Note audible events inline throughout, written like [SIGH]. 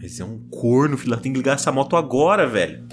Mas é um corno, filho. Tem que ligar essa moto agora, velho.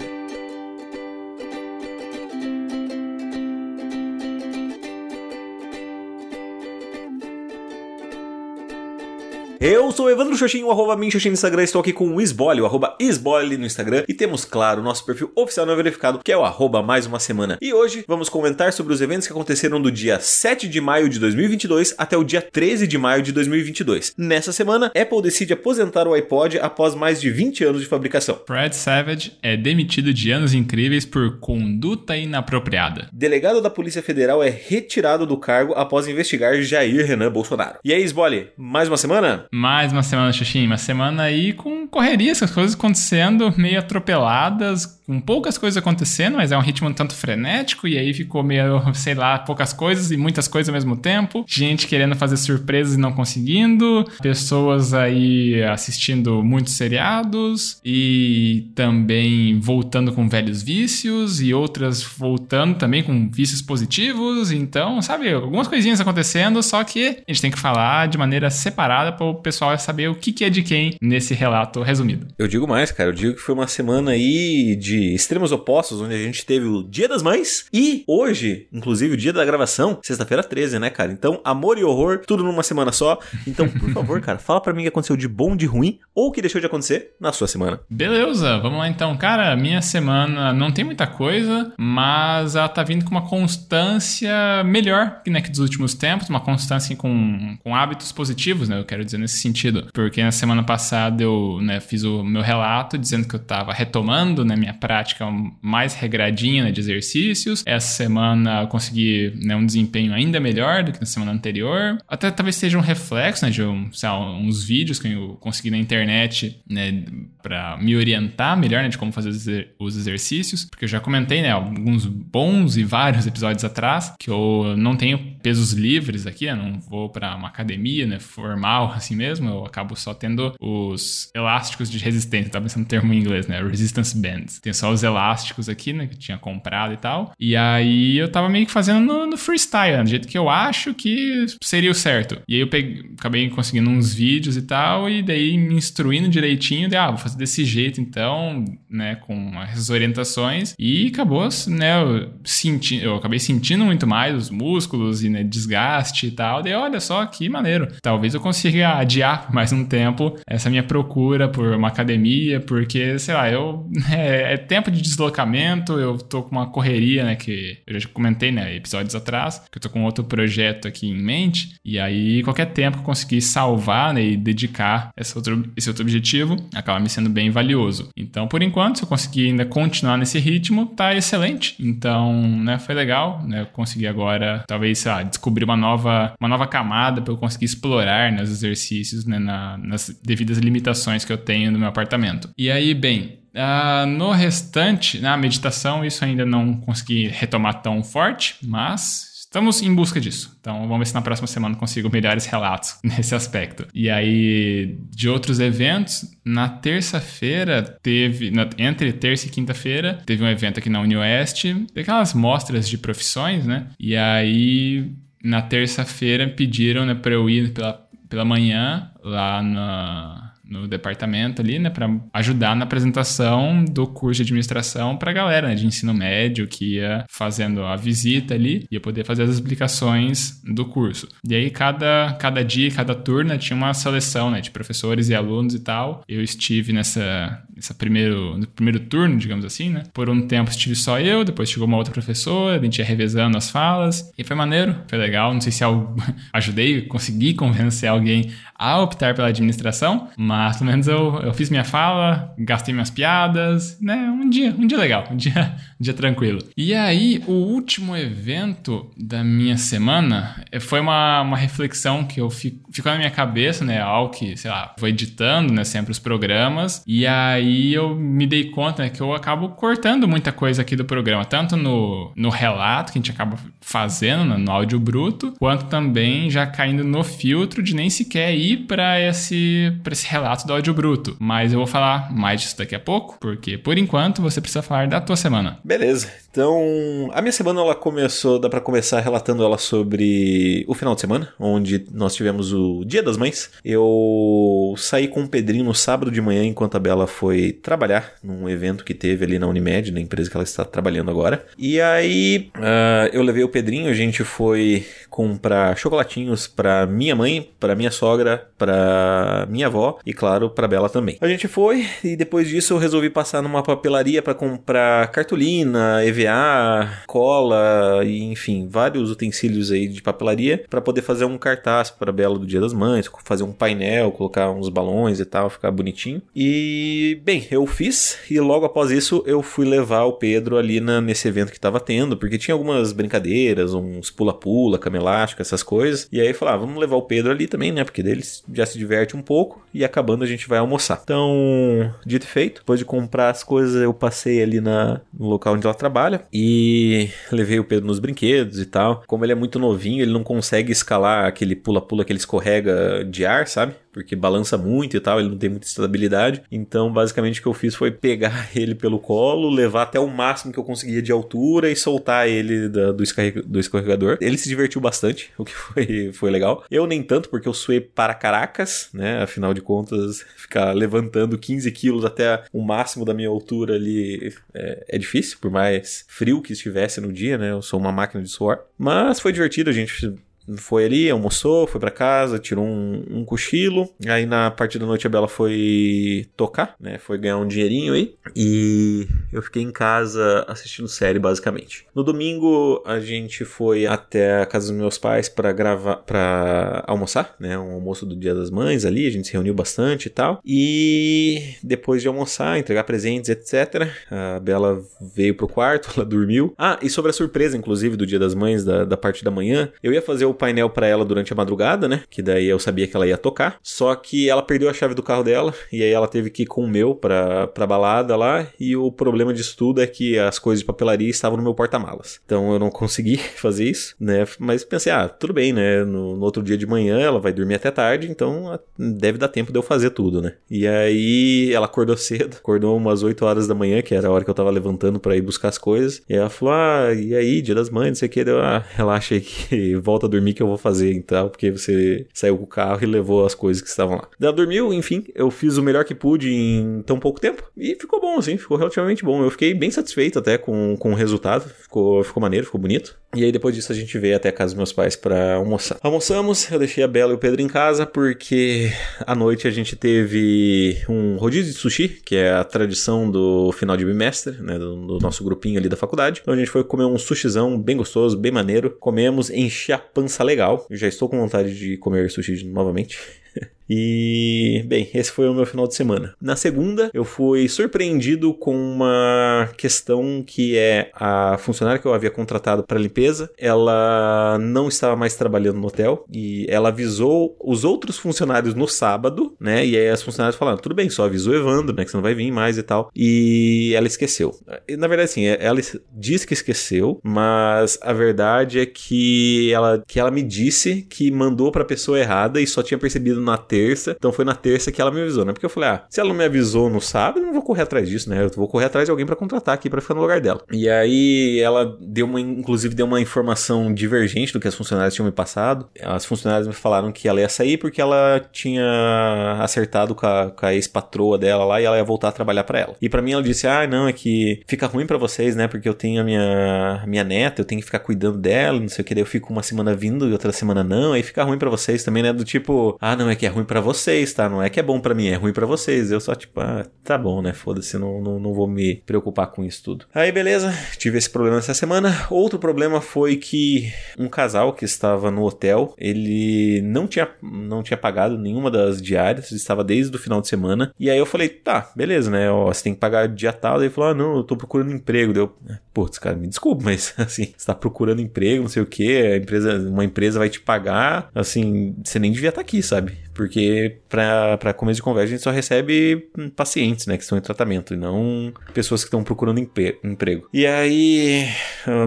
Eu sou o Evandro Xoxinho, arroba Minxoxin no Instagram, estou aqui com o Isbole, o arroba Isbole no Instagram, e temos, claro, o nosso perfil oficial não verificado, que é o arroba mais uma semana. E hoje vamos comentar sobre os eventos que aconteceram do dia 7 de maio de 2022 até o dia 13 de maio de 2022. Nessa semana, Apple decide aposentar o iPod após mais de 20 anos de fabricação. Fred Savage é demitido de anos incríveis por conduta inapropriada. Delegado da Polícia Federal é retirado do cargo após investigar Jair Renan Bolsonaro. E aí, Isbole, mais uma semana? Mais uma semana, Xuxim. Uma semana aí com correrias, as coisas acontecendo meio atropeladas, com poucas coisas acontecendo, mas é um ritmo um tanto frenético, e aí ficou meio, [LAUGHS] sei lá, poucas coisas e muitas coisas ao mesmo tempo. Gente querendo fazer surpresas e não conseguindo, pessoas aí assistindo muitos seriados e também voltando com velhos vícios e outras voltando também com vícios positivos. Então, sabe, algumas coisinhas acontecendo, só que a gente tem que falar de maneira separada para pessoal saber o que, que é de quem nesse relato resumido. Eu digo mais, cara, eu digo que foi uma semana aí de extremos opostos, onde a gente teve o Dia das Mães e hoje, inclusive, o dia da gravação, sexta-feira 13, né, cara? Então, amor e horror, tudo numa semana só. Então, por [LAUGHS] favor, cara, fala para mim o que aconteceu de bom, de ruim ou o que deixou de acontecer na sua semana. Beleza, vamos lá então. Cara, minha semana não tem muita coisa, mas ela tá vindo com uma constância melhor né, que dos últimos tempos, uma constância com, com hábitos positivos, né? Eu quero dizer nesse sentido. Porque na semana passada eu né, fiz o meu relato dizendo que eu tava retomando né, minha prática mais regradinha né, de exercícios. Essa semana eu consegui né, um desempenho ainda melhor do que na semana anterior. Até talvez seja um reflexo né, de um, lá, uns vídeos que eu consegui na internet né, para me orientar melhor né, de como fazer os exercícios. Porque eu já comentei né, alguns bons e vários episódios atrás que eu não tenho pesos livres aqui, né, não vou para uma academia né, formal [LAUGHS] assim mesmo. Eu acabo só tendo os elásticos de resistência, tá pensando no termo em inglês, né? Resistance bands. Tem só os elásticos aqui, né? Que eu tinha comprado e tal. E aí eu tava meio que fazendo no, no freestyle, né, do jeito que eu acho que seria o certo. E aí eu peguei, acabei conseguindo uns vídeos e tal, e daí me instruindo direitinho, de, ah, vou fazer desse jeito então, né? Com as orientações. E acabou, né? Eu, senti, eu acabei sentindo muito mais os músculos e né, desgaste e tal. Daí, olha só que maneiro. Talvez eu consiga adiar mais um tempo essa minha procura por uma academia, porque, sei lá, eu. [LAUGHS] É, é tempo de deslocamento, eu tô com uma correria, né, que eu já comentei, né, episódios atrás, que eu tô com outro projeto aqui em mente, e aí qualquer tempo que eu conseguir salvar, né, e dedicar esse outro, esse outro objetivo, acaba me sendo bem valioso. Então, por enquanto, se eu conseguir ainda continuar nesse ritmo, tá excelente. Então, né, foi legal, né, eu consegui agora, talvez, sei lá, descobrir uma nova, uma nova camada para eu conseguir explorar, né, os exercícios, né, na, nas devidas limitações que eu tenho no meu apartamento. E aí, bem, Uh, no restante, na meditação, isso ainda não consegui retomar tão forte, mas Estamos em busca disso. Então vamos ver se na próxima semana consigo melhores relatos [LAUGHS] nesse aspecto. E aí, de outros eventos, na terça-feira teve, na, entre terça e quinta-feira, teve um evento aqui na UniOeste, daquelas mostras de profissões, né? E aí, na terça-feira, pediram né, para eu ir pela, pela manhã lá na no departamento ali, né, para ajudar na apresentação do curso de administração para a galera né, de ensino médio que ia fazendo a visita ali, ia poder fazer as explicações do curso. E aí cada, cada dia, cada turno tinha uma seleção, né, de professores e alunos e tal. Eu estive nessa nessa primeiro, no primeiro turno, digamos assim, né? Por um tempo estive só eu, depois chegou uma outra professora, a gente ia revezando as falas, e foi maneiro, foi legal. Não sei se eu [LAUGHS] ajudei, consegui convencer alguém a optar pela administração, mas pelo menos eu, eu fiz minha fala, gastei minhas piadas, né? Um dia, um dia legal, um dia, um dia tranquilo. E aí, o último evento da minha semana eh, foi uma, uma reflexão que eu fico, ficou na minha cabeça, né? Algo que, sei lá, vou editando, né? Sempre os programas, e aí eu me dei conta né, que eu acabo cortando muita coisa aqui do programa, tanto no, no relato que a gente acaba fazendo, né, no áudio bruto, quanto também já caindo no filtro de nem sequer ir para esse, esse relato do áudio bruto. Mas eu vou falar mais disso daqui a pouco, porque por enquanto você precisa falar da tua semana. Beleza. Então, a minha semana ela começou, dá para começar relatando ela sobre o final de semana, onde nós tivemos o Dia das Mães. Eu saí com o Pedrinho no sábado de manhã enquanto a Bela foi trabalhar num evento que teve ali na Unimed, na empresa que ela está trabalhando agora. E aí, uh, eu levei o Pedrinho, a gente foi comprar chocolatinhos para minha mãe, para minha sogra, para minha avó e claro, para Bela também. A gente foi e depois disso eu resolvi passar numa papelaria para comprar cartolina, EVA, cola e enfim, vários utensílios aí de papelaria para poder fazer um cartaz para Bela do Dia das Mães, fazer um painel, colocar uns balões e tal, ficar bonitinho. E bem, eu fiz e logo após isso eu fui levar o Pedro ali na, nesse evento que estava tendo, porque tinha algumas brincadeiras, uns pula-pula, elástico, essas coisas. E aí falar, ah, vamos levar o Pedro ali também, né? Porque deles já se diverte um pouco e acabando a gente vai almoçar. Então, dito e feito, depois de comprar as coisas, eu passei ali na, no local onde ela trabalha e levei o Pedro nos brinquedos e tal. Como ele é muito novinho, ele não consegue escalar aquele pula-pula que ele escorrega de ar, sabe? Porque balança muito e tal, ele não tem muita estabilidade. Então, basicamente, o que eu fiz foi pegar [LAUGHS] ele pelo colo, levar até o máximo que eu conseguia de altura e soltar ele da, do, do escorregador. Ele se divertiu bastante, [LAUGHS] o que foi, foi legal. Eu nem tanto, porque eu suei para caracas, né? Afinal de contas, [LAUGHS] ficar levantando 15 quilos até o máximo da minha altura ali é, é difícil, por mais frio que estivesse no dia, né? Eu sou uma máquina de suor. Mas foi divertido, a gente foi ali, almoçou, foi para casa, tirou um, um, cochilo. Aí na parte da noite a Bela foi tocar, né? Foi ganhar um dinheirinho aí. E eu fiquei em casa assistindo série, basicamente. No domingo a gente foi até a casa dos meus pais para gravar, para almoçar, né? Um almoço do Dia das Mães ali. A gente se reuniu bastante e tal. E depois de almoçar, entregar presentes, etc. A Bela veio pro quarto, [LAUGHS] ela dormiu. Ah, e sobre a surpresa, inclusive, do Dia das Mães, da, da parte da manhã, eu ia fazer o painel para ela durante a madrugada, né? Que daí eu sabia que ela ia tocar. Só que ela perdeu a chave do carro dela e aí ela teve que ir com o meu pra, pra balada lá. E o problema disso tudo é que as coisas de papelaria estavam no meu porta-malas. Então eu não consegui [LAUGHS] fazer isso, né? Mas pensei, ah, tudo bem, né? No, no, outro dia de manhã ela vai dormir até tarde, então deve dar tempo de eu fazer tudo, né? E aí ela acordou [LAUGHS] cedo, acordou umas 8 horas da manhã, que era a hora que eu tava levantando para ir buscar as coisas. E ela falou, ah, e aí, dia das mães, não sei o que. Deu, ah, relaxa aí que [LAUGHS] volta a dormir que eu vou fazer então, porque você saiu com o carro e levou as coisas que estavam lá. Ela dormiu, enfim, eu fiz o melhor que pude em tão pouco tempo e ficou bom, assim, ficou relativamente bom. Eu fiquei bem satisfeito até com, com o resultado, ficou, ficou maneiro, ficou bonito. E aí depois disso a gente veio até a casa dos meus pais para almoçar. Almoçamos, eu deixei a Bela e o Pedro em casa porque à noite a gente teve um rodízio de sushi, que é a tradição do final de bimestre, né, do, do nosso grupinho ali da faculdade. Então a gente foi comer um sushizão bem gostoso, bem maneiro. Comemos, enchi a pança legal. Eu já estou com vontade de comer sushi novamente. [LAUGHS] E, bem, esse foi o meu final de semana. Na segunda, eu fui surpreendido com uma questão que é a funcionária que eu havia contratado para limpeza, ela não estava mais trabalhando no hotel e ela avisou os outros funcionários no sábado, né? E aí as funcionárias falaram: tudo bem, só avisou Evandro, né? Que você não vai vir mais e tal. E ela esqueceu. Na verdade, assim, ela diz que esqueceu, mas a verdade é que ela, que ela me disse que mandou para a pessoa errada e só tinha percebido na terça. Então foi na terça que ela me avisou, né? Porque eu falei, ah, se ela não me avisou no sábado, eu não vou correr atrás disso, né? Eu vou correr atrás de alguém para contratar aqui para ficar no lugar dela. E aí ela deu uma, inclusive deu uma informação divergente do que as funcionárias tinham me passado. As funcionárias me falaram que ela ia sair porque ela tinha acertado com a, com a ex-patroa dela lá e ela ia voltar a trabalhar para ela. E para mim ela disse, ah, não, é que fica ruim para vocês, né? Porque eu tenho a minha, minha neta, eu tenho que ficar cuidando dela, não sei o que, daí eu fico uma semana vindo e outra semana não, aí fica ruim para vocês também, né? Do tipo, ah, não, é que é ruim para vocês, tá? Não é que é bom para mim, é ruim para vocês. Eu só, tipo, ah, tá bom, né? Foda-se, não, não, não vou me preocupar com isso tudo. Aí, beleza, tive esse problema essa semana. Outro problema foi que um casal que estava no hotel, ele não tinha, não tinha pagado nenhuma das diárias, estava desde o final de semana. E aí eu falei, tá, beleza, né? Ó, você tem que pagar dia tal. Daí ele falou, ah, não, eu tô procurando emprego. Deu, putz, cara, me desculpa, mas [LAUGHS] assim, você tá procurando emprego, não sei o que, a empresa, uma empresa vai te pagar, assim, você nem devia estar tá aqui, sabe? Porque para começo de conversa a gente só recebe pacientes, né, que estão em tratamento, e não pessoas que estão procurando emprego. E aí,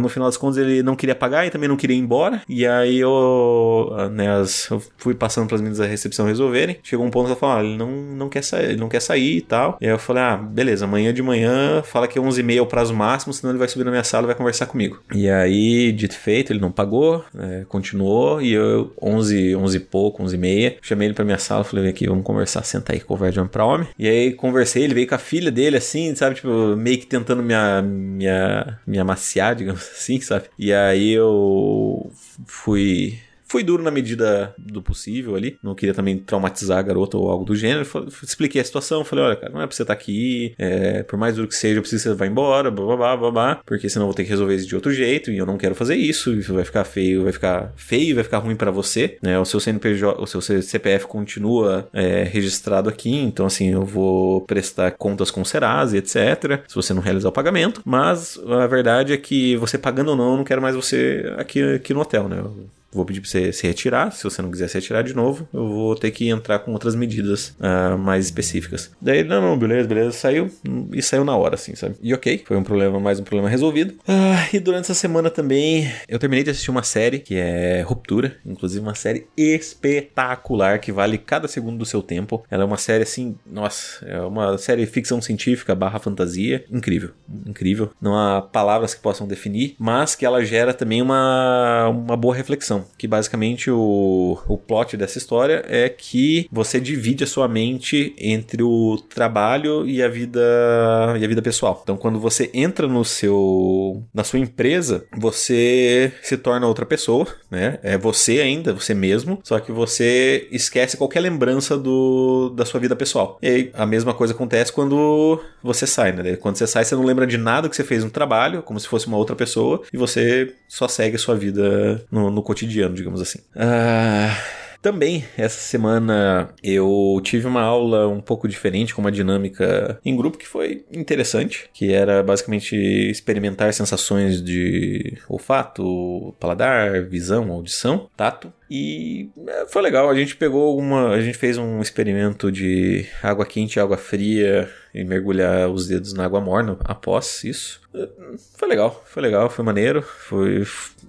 no final das contas, ele não queria pagar e também não queria ir embora. E aí eu, né, as, eu fui passando para as meninas da recepção resolverem. Chegou um ponto que ela falou: ah, ele não, não quer sair, ele não quer sair e tal. E aí eu falei: ah, beleza, amanhã de manhã, fala que é 11h30 é o prazo máximo, senão ele vai subir na minha sala e vai conversar comigo. E aí, dito feito, ele não pagou, é, continuou, e eu, 11, 11 e pouco, 11 e meia, chamei ele pra minha sala, falei: vem aqui, vamos conversar, senta aí, conversa de homem pra homem. E aí conversei, ele veio com a filha dele, assim, sabe, tipo, meio que tentando me, me, me amaciar, [LAUGHS] digamos assim, sabe? E aí eu fui Fui duro na medida do possível ali. Não queria também traumatizar a garota ou algo do gênero. Expliquei a situação. Falei, olha, cara, não é pra você estar tá aqui. É, por mais duro que seja, eu preciso que você vá embora. Blá, blá, blá, blá, porque senão eu vou ter que resolver isso de outro jeito. E eu não quero fazer isso. Isso vai ficar feio, vai ficar feio, vai ficar ruim para você. Né? O seu CNPJ, o seu CPF continua é, registrado aqui. Então, assim, eu vou prestar contas com o Serasa, etc. Se você não realizar o pagamento. Mas a verdade é que você pagando ou não, eu não quero mais você aqui, aqui no hotel, né? Vou pedir para você se retirar. Se você não quiser se retirar de novo, eu vou ter que entrar com outras medidas uh, mais específicas. Daí, não, não, beleza, beleza, saiu e saiu na hora, assim, sabe? E ok, foi um problema, mais um problema resolvido. Uh, e durante essa semana também eu terminei de assistir uma série que é Ruptura, inclusive uma série espetacular que vale cada segundo do seu tempo. Ela é uma série assim, nossa, é uma série ficção científica barra fantasia, incrível, incrível. Não há palavras que possam definir, mas que ela gera também uma, uma boa reflexão que basicamente o, o plot dessa história é que você divide a sua mente entre o trabalho e a vida e a vida pessoal. Então, quando você entra no seu na sua empresa, você se torna outra pessoa, né? É você ainda, você mesmo, só que você esquece qualquer lembrança do, da sua vida pessoal. E aí, a mesma coisa acontece quando você sai, né? Quando você sai, você não lembra de nada que você fez no trabalho, como se fosse uma outra pessoa, e você só segue a sua vida no, no cotidiano cotidiano, digamos assim. Ah. Também, essa semana eu tive uma aula um pouco diferente, com uma dinâmica em grupo que foi interessante, que era basicamente experimentar sensações de olfato, paladar, visão, audição, tato. E é, foi legal, a gente pegou uma. A gente fez um experimento de água quente água fria e mergulhar os dedos na água morna após isso. É, foi legal, foi legal, foi maneiro, foi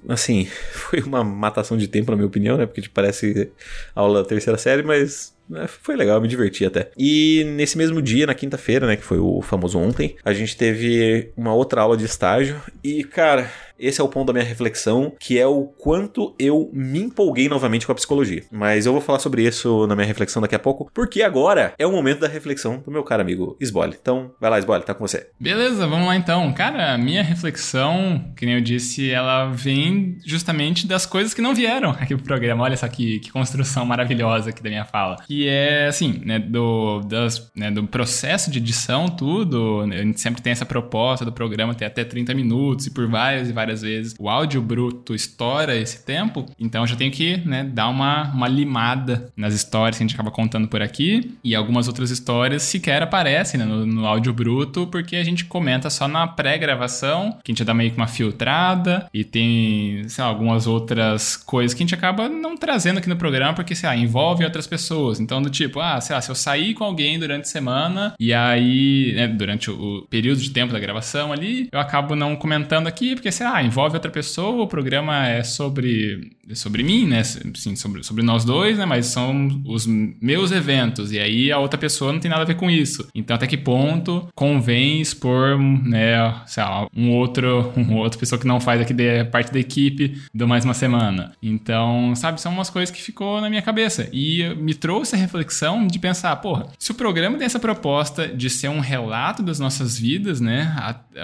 assim, [LAUGHS] foi uma matação de tempo, na minha opinião, né? Porque tipo, parece aula terceira série, mas foi legal, me diverti até. E nesse mesmo dia, na quinta-feira, né, que foi o famoso ontem, a gente teve uma outra aula de estágio e, cara, esse é o ponto da minha reflexão, que é o quanto eu me empolguei novamente com a psicologia. Mas eu vou falar sobre isso na minha reflexão daqui a pouco, porque agora é o momento da reflexão do meu caro amigo Sbole. Então, vai lá, Sbole, tá com você. Beleza, vamos lá então. Cara, a minha reflexão, que nem eu disse, ela vem justamente das coisas que não vieram [LAUGHS] aqui pro programa. Olha só que, que construção maravilhosa aqui da minha fala. Que é, assim, né, do, das, né, do processo de edição, tudo. A gente sempre tem essa proposta do programa ter até 30 minutos e por várias e várias várias vezes, o áudio bruto estoura esse tempo, então eu já tenho que né, dar uma, uma limada nas histórias que a gente acaba contando por aqui, e algumas outras histórias sequer aparecem né, no, no áudio bruto, porque a gente comenta só na pré-gravação, que a gente dá meio que uma filtrada, e tem, sei lá, algumas outras coisas que a gente acaba não trazendo aqui no programa, porque, sei lá, envolve outras pessoas. Então, do tipo, ah, sei lá, se eu sair com alguém durante a semana, e aí, né, durante o, período de tempo da gravação ali, eu acabo não comentando aqui, porque, sei lá, envolve outra pessoa, o programa é sobre, é sobre mim, né? Sim, sobre, sobre nós dois, né? Mas são os meus eventos. E aí a outra pessoa não tem nada a ver com isso. Então, até que ponto convém expor, né, sei lá, um outro, [LAUGHS] uma outra pessoa que não faz aqui de, parte da equipe do mais uma semana. Então, sabe, são umas coisas que ficou na minha cabeça. E me trouxe a reflexão de pensar, porra, se o programa tem essa proposta de ser um relato das nossas vidas, né?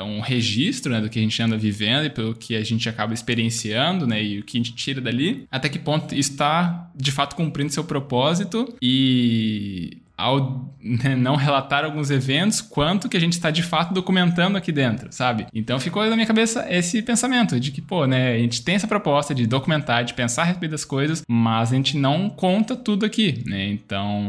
Um registro né, do que a gente anda vivendo e pelo que a gente acaba experienciando, né, e o que a gente tira dali, até que ponto está de fato cumprindo seu propósito e ao né, não relatar alguns eventos, quanto que a gente está de fato documentando aqui dentro, sabe? Então ficou na minha cabeça esse pensamento de que, pô, né, a gente tem essa proposta de documentar, de pensar a respeito das coisas, mas a gente não conta tudo aqui, né? Então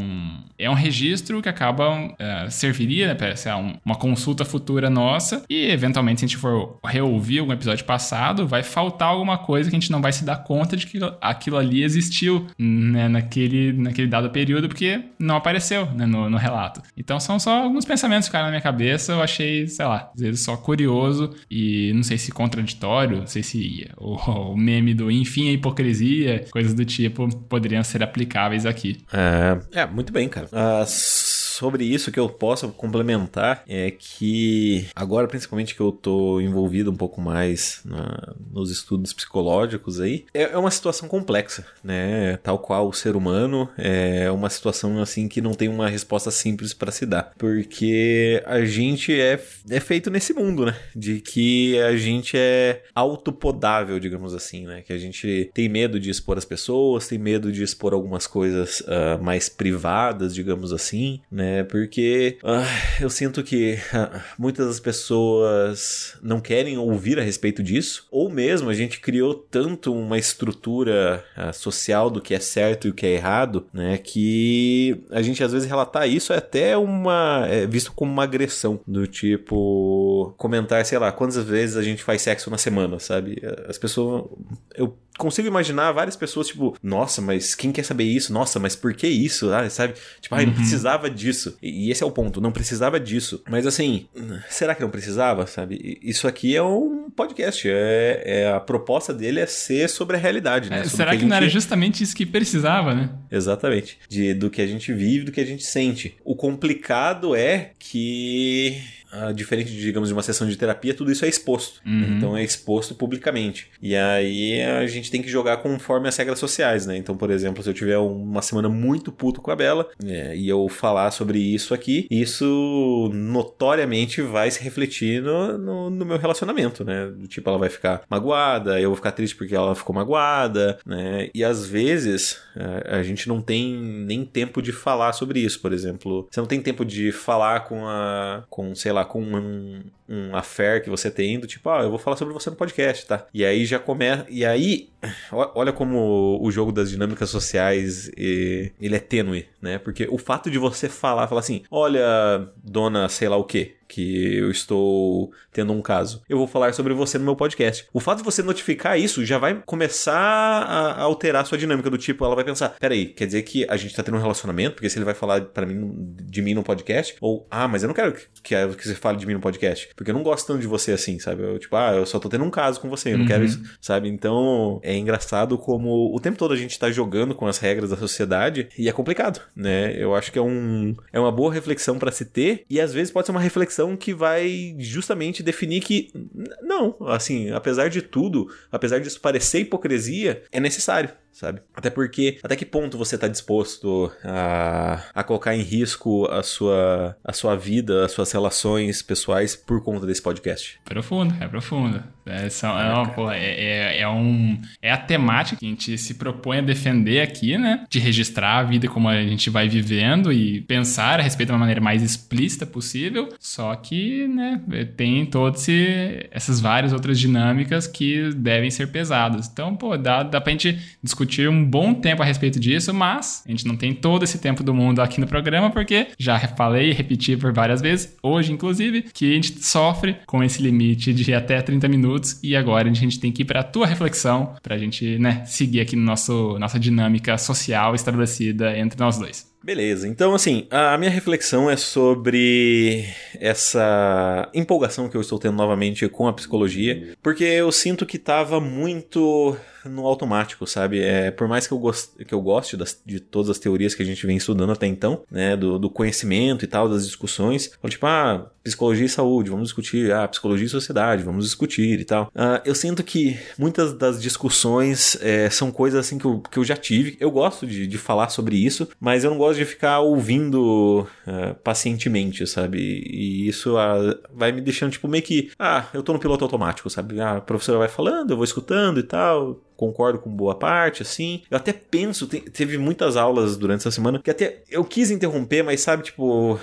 é um registro que acaba uh, serviria né, para ser uma consulta futura nossa e eventualmente se a gente for reouvir algum episódio passado, vai faltar alguma coisa que a gente não vai se dar conta de que aquilo ali existiu né, naquele, naquele dado período porque não apareceu né, no, no, relato. Então são só alguns pensamentos que ficaram na minha cabeça, eu achei, sei lá, às vezes só curioso e não sei se contraditório, não sei se o, [LAUGHS] o meme do enfim a hipocrisia, coisas do tipo, poderiam ser aplicáveis aqui. É, é muito bem, cara. As sobre isso que eu posso complementar é que agora, principalmente que eu tô envolvido um pouco mais na, nos estudos psicológicos aí, é, é, uma situação complexa, né? Tal qual o ser humano, é uma situação assim que não tem uma resposta simples para se dar, porque a gente é, é feito nesse mundo, né? De que a gente é autopodável, digamos assim, né? Que a gente tem medo de expor as pessoas, tem medo de expor algumas coisas uh, mais privadas, digamos assim, né? Né? Porque uh, eu sinto que uh, muitas das pessoas não querem ouvir a respeito disso, ou mesmo a gente criou tanto uma estrutura uh, social do que é certo e o que é errado, né? Que a gente às vezes relatar isso é até uma. É visto como uma agressão, do tipo comentar, sei lá, quantas vezes a gente faz sexo na semana, sabe? As pessoas. Eu consigo imaginar várias pessoas, tipo, nossa, mas quem quer saber isso? Nossa, mas por que isso? Ah, sabe? Tipo, ai, não uhum. precisava disso. E, esse é o ponto, não precisava disso. Mas assim, será que não precisava, sabe? Isso aqui é um podcast. É, é a proposta dele é ser sobre a realidade, né? É, será que, que gente... não era justamente isso que precisava, né? Exatamente. De, do que a gente vive, do que a gente sente. O complicado é que Uh, diferente, de, digamos, de uma sessão de terapia, tudo isso é exposto. Uhum. Então é exposto publicamente. E aí a gente tem que jogar conforme as regras sociais, né? Então, por exemplo, se eu tiver uma semana muito puto com a Bela é, e eu falar sobre isso aqui, isso notoriamente vai se refletir no, no, no, meu relacionamento, né? Do tipo, ela vai ficar magoada, eu vou ficar triste porque ela ficou magoada, né? E às vezes a, a gente não tem nem tempo de falar sobre isso, por exemplo. Você não tem tempo de falar com a. com, sei lá, lá, com um, um affair que você tem, do tipo, ah, eu vou falar sobre você no podcast, tá? E aí já começa. E aí, olha como o jogo das dinâmicas sociais ele é tênue, né? Porque o fato de você falar, falar assim, olha, dona sei lá o quê, que eu estou tendo um caso. Eu vou falar sobre você no meu podcast. O fato de você notificar isso já vai começar a alterar a sua dinâmica do tipo, ela vai pensar, peraí, quer dizer que a gente tá tendo um relacionamento, porque se ele vai falar para mim de mim no podcast, ou ah, mas eu não quero que, que, você fale de mim no podcast, porque eu não gosto tanto de você assim, sabe? Eu, tipo, ah, eu só tô tendo um caso com você, eu não uhum. quero isso, sabe? Então, é engraçado como o tempo todo a gente tá jogando com as regras da sociedade e é complicado, né? Eu acho que é um é uma boa reflexão para se ter e às vezes pode ser uma reflexão reflexão que vai justamente definir que, não, assim, apesar de tudo, apesar disso parecer hipocrisia, é necessário sabe? Até porque, até que ponto você está disposto a, a colocar em risco a sua, a sua vida, as suas relações pessoais por conta desse podcast? Profundo, é profundo. É, são, é, uma, pô, é, é, é, um, é a temática que a gente se propõe a defender aqui, né? De registrar a vida como a gente vai vivendo e pensar a respeito de uma maneira mais explícita possível. Só que, né, tem todas essas várias outras dinâmicas que devem ser pesadas. Então, pô, dá, dá pra gente discutir discutir um bom tempo a respeito disso, mas a gente não tem todo esse tempo do mundo aqui no programa, porque já falei e repeti por várias vezes, hoje inclusive, que a gente sofre com esse limite de até 30 minutos e agora a gente tem que ir para a tua reflexão, para a gente né, seguir aqui no nosso nossa dinâmica social estabelecida entre nós dois. Beleza, então assim, a minha reflexão é sobre essa empolgação que eu estou tendo novamente com a psicologia, porque eu sinto que estava muito no automático, sabe? É, por mais que eu, gost, que eu goste das, de todas as teorias que a gente vem estudando até então, né? Do, do conhecimento e tal, das discussões, tipo, ah, psicologia e saúde, vamos discutir, ah, psicologia e sociedade, vamos discutir e tal. Uh, eu sinto que muitas das discussões é, são coisas assim que eu, que eu já tive. Eu gosto de, de falar sobre isso, mas eu não gosto de ficar ouvindo uh, pacientemente, sabe? E isso ah, vai me deixando, tipo, meio que. Ah, eu tô no piloto automático, sabe? Ah, a professora vai falando, eu vou escutando e tal concordo com boa parte, assim. Eu até penso, te, teve muitas aulas durante essa semana que até eu quis interromper, mas sabe, tipo.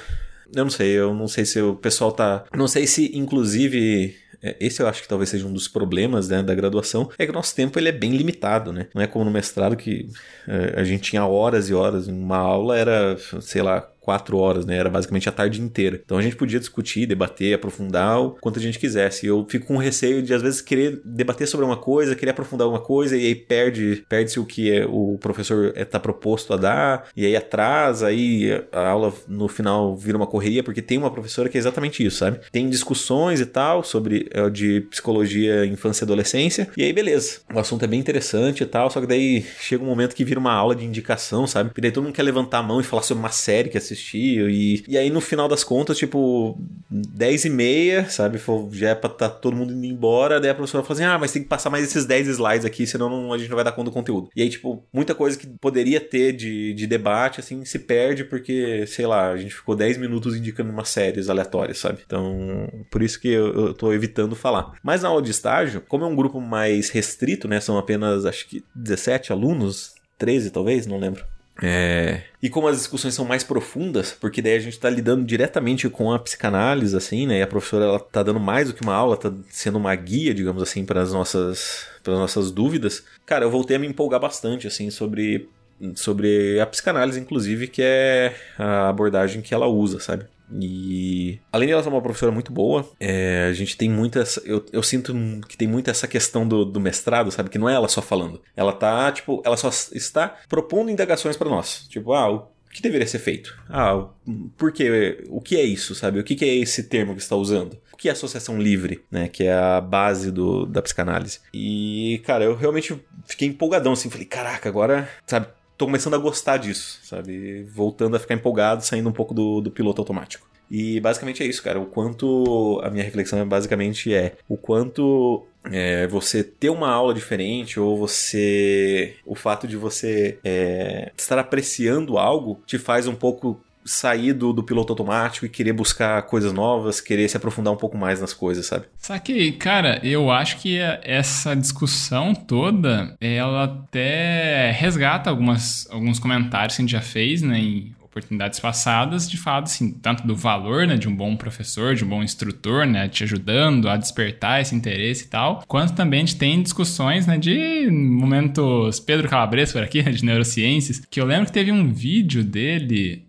Eu não sei, eu não sei se o pessoal tá. Não sei se, inclusive, é, esse eu acho que talvez seja um dos problemas né, da graduação, é que o nosso tempo ele é bem limitado, né? Não é como no mestrado que é, a gente tinha horas e horas, uma aula era, sei lá, quatro horas, né? Era basicamente a tarde inteira. Então a gente podia discutir, debater, aprofundar o quanto a gente quisesse. Eu fico com receio de, às vezes, querer debater sobre uma coisa, querer aprofundar uma coisa, e aí perde, perde-se o que é, o professor está proposto a dar, e aí atrasa, aí a aula no final vira uma correria, porque tem uma professora que é exatamente isso, sabe? Tem discussões e tal sobre é, de psicologia, infância e adolescência, e aí beleza. O assunto é bem interessante e tal, só que daí chega um momento que vira uma aula de indicação, sabe? E daí todo mundo quer levantar a mão e falar sobre uma série que assistiu assistir. E, e aí no final das contas, tipo, 10 e meia, sabe? Já é pra tá todo mundo indo embora. Daí a professora fala assim: ah, mas tem que passar mais esses 10 slides aqui, senão não, a gente não vai dar conta do conteúdo. E aí, tipo, muita coisa que poderia ter de, de debate, assim, se perde porque, sei lá, a gente ficou 10 minutos indicando umas séries aleatórias, sabe? Então, por isso que eu, eu tô evitando falar. Mas na aula de estágio, como é um grupo mais restrito, né? São apenas, acho que 17 alunos, 13 talvez, não lembro. É... E como as discussões são mais profundas, porque daí a gente está lidando diretamente com a psicanálise, assim, né? E a professora ela tá dando mais do que uma aula, tá sendo uma guia, digamos assim, para as nossas, nossas dúvidas. Cara, eu voltei a me empolgar bastante, assim, sobre sobre a psicanálise, inclusive, que é a abordagem que ela usa, sabe? E além de ela ser uma professora muito boa, é, a gente tem muitas. Eu, eu sinto que tem muito essa questão do, do, mestrado, sabe? Que não é ela só falando. Ela tá, tipo, ela só está propondo indagações para nós. Tipo, ah, o que deveria ser feito? Ah, por quê? O que é isso, sabe? O que, que é esse termo que está usando? O que é associação livre, né? Que é a base do, da psicanálise. E, cara, eu realmente fiquei empolgadão, assim. Falei, caraca, agora, sabe? Tô começando a gostar disso, sabe? Voltando a ficar empolgado, saindo um pouco do, do piloto automático. E basicamente é isso, cara. O quanto. A minha reflexão é basicamente é o quanto é, você ter uma aula diferente ou você. O fato de você é, estar apreciando algo te faz um pouco sair do, do piloto automático e querer buscar coisas novas, querer se aprofundar um pouco mais nas coisas, sabe? Saquei, cara, eu acho que essa discussão toda, ela até resgata algumas, alguns comentários que a gente já fez, né, em oportunidades passadas, de fato, assim, tanto do valor, né, de um bom professor, de um bom instrutor, né, te ajudando a despertar esse interesse e tal, quanto também a gente tem discussões, né, de momentos Pedro Calabres por aqui, né, de neurociências, que eu lembro que teve um vídeo dele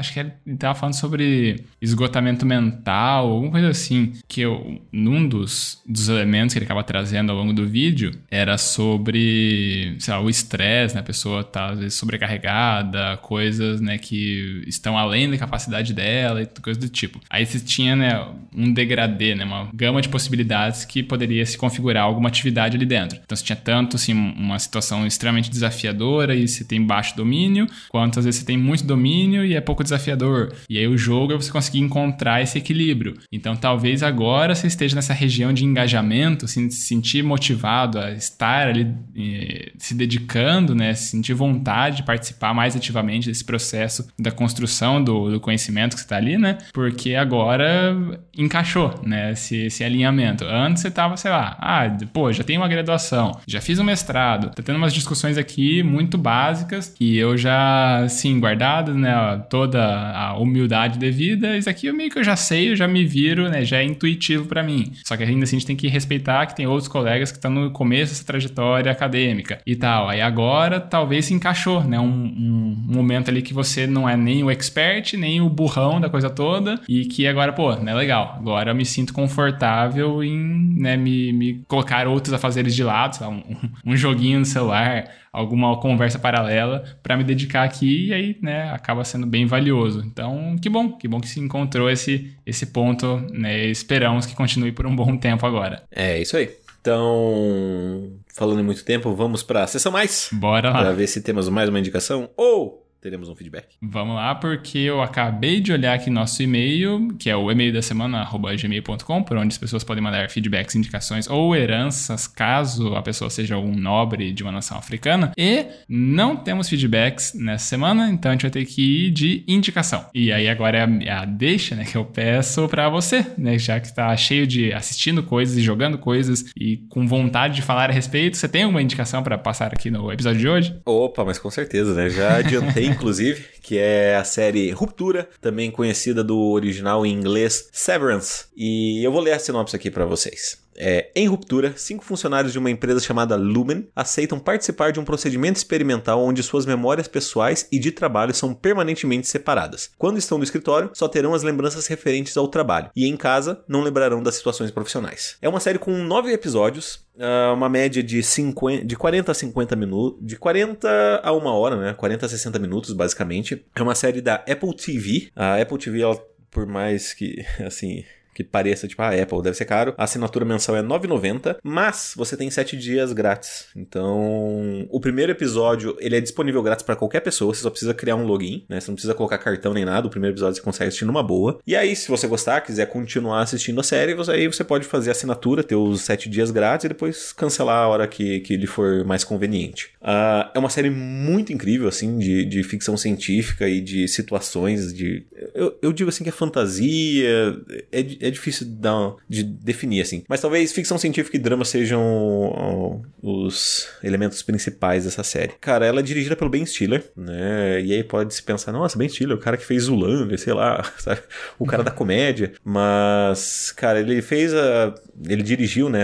acho que ele estava falando sobre esgotamento mental, alguma coisa assim. Que eu, num dos, dos elementos que ele acaba trazendo ao longo do vídeo era sobre, sei lá, o estresse, né? A pessoa tá, às vezes, sobrecarregada, coisas, né, que estão além da capacidade dela e coisas do tipo. Aí você tinha, né, um degradê, né? Uma gama de possibilidades que poderia se configurar alguma atividade ali dentro. Então você tinha tanto, assim, uma situação extremamente desafiadora e você tem baixo domínio, quanto às vezes você tem muito domínio e é pouco desafiador. E aí o jogo é você conseguir encontrar esse equilíbrio. Então talvez agora você esteja nessa região de engajamento, se sentir motivado a estar ali eh, se dedicando, né? Se sentir vontade de participar mais ativamente desse processo da construção do, do conhecimento que está ali, né? Porque agora encaixou, né? Esse, esse alinhamento. Antes você estava, sei lá, ah, pô, já tenho uma graduação, já fiz um mestrado, tá tendo umas discussões aqui muito básicas e eu já, assim, guardado, né? toda a humildade devida, isso aqui eu meio que eu já sei, eu já me viro, né? Já é intuitivo para mim. Só que ainda assim a gente tem que respeitar que tem outros colegas que estão no começo dessa trajetória acadêmica e tal. Aí agora talvez se encaixou, né? Um, um, momento ali que você não é nem o expert, nem o burrão da coisa toda e que agora, pô, né? Legal. Agora eu me sinto confortável em, né? Me, me colocar outros afazeres de lado, lá, um, um joguinho no celular, alguma conversa paralela para me dedicar aqui e aí, né, acaba sendo bem valioso. Então, que bom, que bom que se encontrou esse, esse ponto, né, esperamos que continue por um bom tempo agora. É, isso aí. Então, falando em muito tempo, vamos para a sessão mais? Bora lá. Para ver se temos mais uma indicação ou teremos um feedback? Vamos lá, porque eu acabei de olhar aqui nosso e-mail, que é o e-mail da semana, gmail.com, por onde as pessoas podem mandar feedbacks, indicações ou heranças, caso a pessoa seja algum nobre de uma nação africana. E não temos feedbacks nessa semana, então a gente vai ter que ir de indicação. E aí agora é a, a deixa, né, que eu peço para você, né, já que está cheio de assistindo coisas e jogando coisas e com vontade de falar a respeito, você tem alguma indicação para passar aqui no episódio de hoje? Opa, mas com certeza, né? Já adiantei, inclusive, que é a série Ruptura, também conhecida do original em inglês Severance. E eu vou ler a sinopse aqui para vocês. É, em ruptura, cinco funcionários de uma empresa chamada Lumen aceitam participar de um procedimento experimental onde suas memórias pessoais e de trabalho são permanentemente separadas. Quando estão no escritório, só terão as lembranças referentes ao trabalho, e em casa, não lembrarão das situações profissionais. É uma série com nove episódios, ah, uma média de, 50, de 40 a 50 minutos, de 40 a uma hora, né? 40 a 60 minutos, basicamente. É uma série da Apple TV. A Apple TV, ela, por mais que, [LAUGHS] assim, que pareça tipo, ah, Apple deve ser caro. A assinatura mensal é 9,90, mas você tem 7 dias grátis. Então, o primeiro episódio, ele é disponível grátis para qualquer pessoa, você só precisa criar um login, né? Você não precisa colocar cartão nem nada, o primeiro episódio você consegue assistir numa boa. E aí, se você gostar, quiser continuar assistindo a série, você, aí você pode fazer a assinatura, ter os 7 dias grátis e depois cancelar a hora que, que lhe for mais conveniente. Uh, é uma série muito incrível, assim, de, de ficção científica e de situações de... Eu, eu digo assim que é fantasia, é, é é difícil de, dar, de definir, assim. Mas talvez ficção científica e drama sejam os elementos principais dessa série. Cara, ela é dirigida pelo Ben Stiller, né? E aí pode se pensar, nossa, Ben Stiller, o cara que fez Zulander, sei lá, [LAUGHS] sabe? O cara da comédia. Mas, cara, ele fez a... Ele dirigiu, né,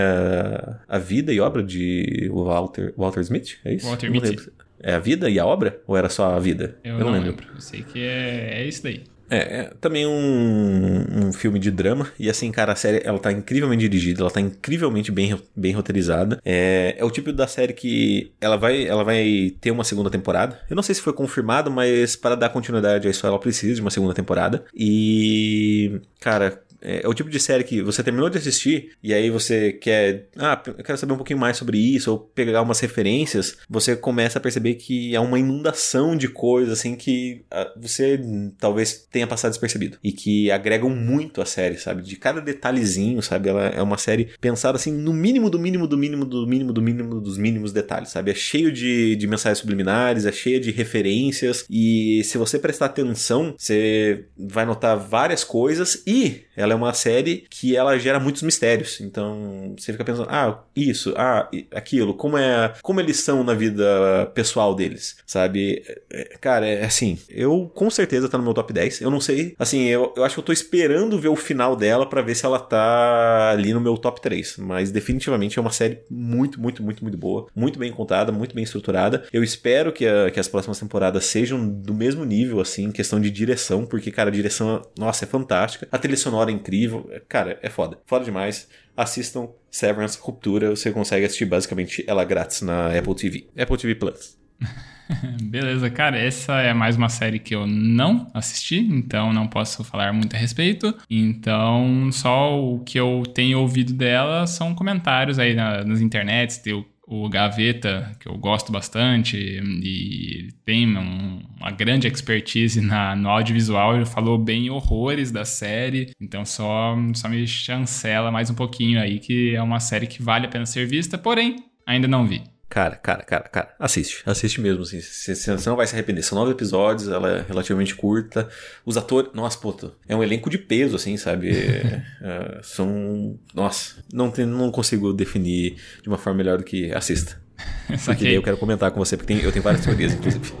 a, vida e obra de Walter, Walter Smith, é isso? Walter Smith. É a vida e a obra? Ou era só a vida? Eu, Eu não, lembro. lembro. Eu sei que é, é isso daí. É, é, também um, um filme de drama. E assim, cara, a série ela tá incrivelmente dirigida, ela tá incrivelmente bem, bem roteirizada. É, é o tipo da série que ela vai, ela vai ter uma segunda temporada. Eu não sei se foi confirmado, mas para dar continuidade a isso, ela precisa de uma segunda temporada. E, cara, é, é, o tipo de série que você terminou de assistir e aí você quer, ah, eu quero saber um pouquinho mais sobre isso ou pegar umas referências, você começa a perceber que é uma inundação de coisas assim que ah, você talvez tenha passado despercebido e que agregam muito a série, sabe? De cada detalhezinho, sabe? Ela é uma série pensada assim no mínimo do mínimo do mínimo do mínimo do mínimo dos mínimos detalhes, sabe? É cheio de, de mensagens subliminares, é cheia de referências e se você prestar atenção, você vai notar várias coisas e ela é uma série que ela gera muitos mistérios. Então você fica pensando, ah, isso, ah, aquilo, como é, como eles são na vida pessoal deles, sabe? É, cara, é assim, eu com certeza tá no meu top 10. Eu não sei, assim, eu, eu acho que eu tô esperando ver o final dela para ver se ela tá ali no meu top 3. Mas definitivamente é uma série muito, muito, muito, muito boa. Muito bem contada, muito bem estruturada. Eu espero que, a, que as próximas temporadas sejam do mesmo nível, assim, em questão de direção, porque, cara, a direção, nossa, é fantástica. A trilha sonora é incrível. Cara, é foda. Foda demais. Assistam Severance Ruptura. Você consegue assistir basicamente ela grátis na Apple TV. Apple TV Plus. [LAUGHS] Beleza, cara, essa é mais uma série que eu não assisti, então não posso falar muito a respeito. Então, só o que eu tenho ouvido dela são comentários aí na, nas internets, tem o Gaveta, que eu gosto bastante e tem um, uma grande expertise na, no audiovisual, ele falou bem horrores da série, então só, só me chancela mais um pouquinho aí, que é uma série que vale a pena ser vista, porém, ainda não vi. Cara, cara, cara, cara, assiste. Assiste mesmo, assim. Você não vai se arrepender. São nove episódios, ela é relativamente curta. Os atores. Nossa, puta. É um elenco de peso, assim, sabe? [LAUGHS] é, são. Nossa, não, tem, não consigo definir de uma forma melhor do que assista. [LAUGHS] Porque daí eu quero comentar com você, porque tem, eu tenho várias teorias, inclusive.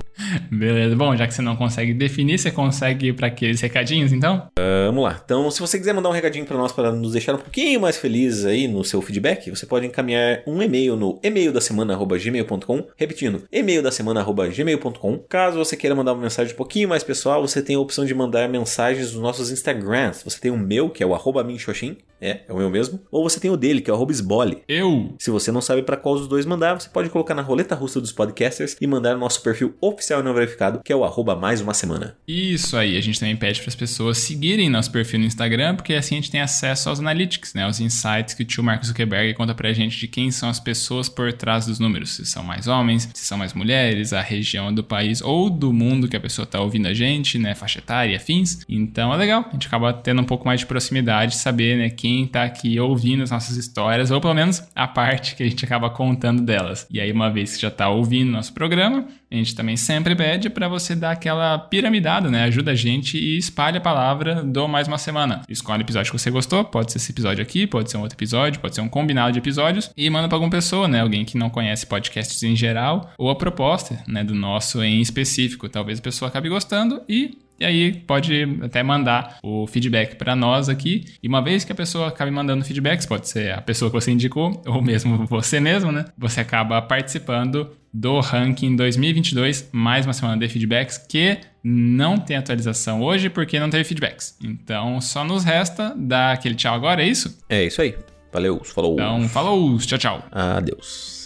Beleza. Bom, já que você não consegue definir, você consegue ir para aqueles recadinhos, então? Uh, vamos lá. Então, se você quiser mandar um recadinho para nós para nos deixar um pouquinho mais felizes aí no seu feedback, você pode encaminhar um e-mail no e-mail da semana@gmail.com, repetindo, e-mail da semana@gmail.com. Caso você queira mandar uma mensagem um pouquinho mais pessoal, você tem a opção de mandar mensagens nos nossos Instagrams. Você tem o meu, que é o arroba minxoxin, é, é o meu mesmo, ou você tem o dele, que é o arroba esbole. Eu. Se você não sabe para qual dos dois mandar, você pode colocar na roleta russa dos podcasters e mandar no nosso perfil oficial oficial não verificado, que é o arroba mais uma semana. Isso aí, a gente também pede para as pessoas seguirem nosso perfil no Instagram, porque assim a gente tem acesso aos analytics, né? Os insights que o tio Marcos Zuckerberg conta pra gente de quem são as pessoas por trás dos números. Se são mais homens, se são mais mulheres, a região do país ou do mundo que a pessoa tá ouvindo a gente, né? Faixa etária afins. Então é legal, a gente acaba tendo um pouco mais de proximidade, saber, né, quem tá aqui ouvindo as nossas histórias, ou pelo menos a parte que a gente acaba contando delas. E aí, uma vez que já tá ouvindo nosso programa, a gente também sempre pede para você dar aquela piramidada, né? Ajuda a gente e espalha a palavra do mais uma semana. Escolhe o episódio que você gostou, pode ser esse episódio aqui, pode ser um outro episódio, pode ser um combinado de episódios e manda para alguma pessoa, né? Alguém que não conhece podcasts em geral ou a proposta, né, do nosso em específico. Talvez a pessoa acabe gostando e e aí pode até mandar o feedback para nós aqui. E uma vez que a pessoa acabe mandando feedbacks, pode ser a pessoa que você indicou [LAUGHS] ou mesmo você mesmo, né? Você acaba participando do ranking 2022, mais uma semana de feedbacks que não tem atualização hoje porque não teve feedbacks. Então só nos resta dar aquele tchau agora, é isso? É isso aí. Valeu, falou. Então, falou, tchau, tchau. Adeus.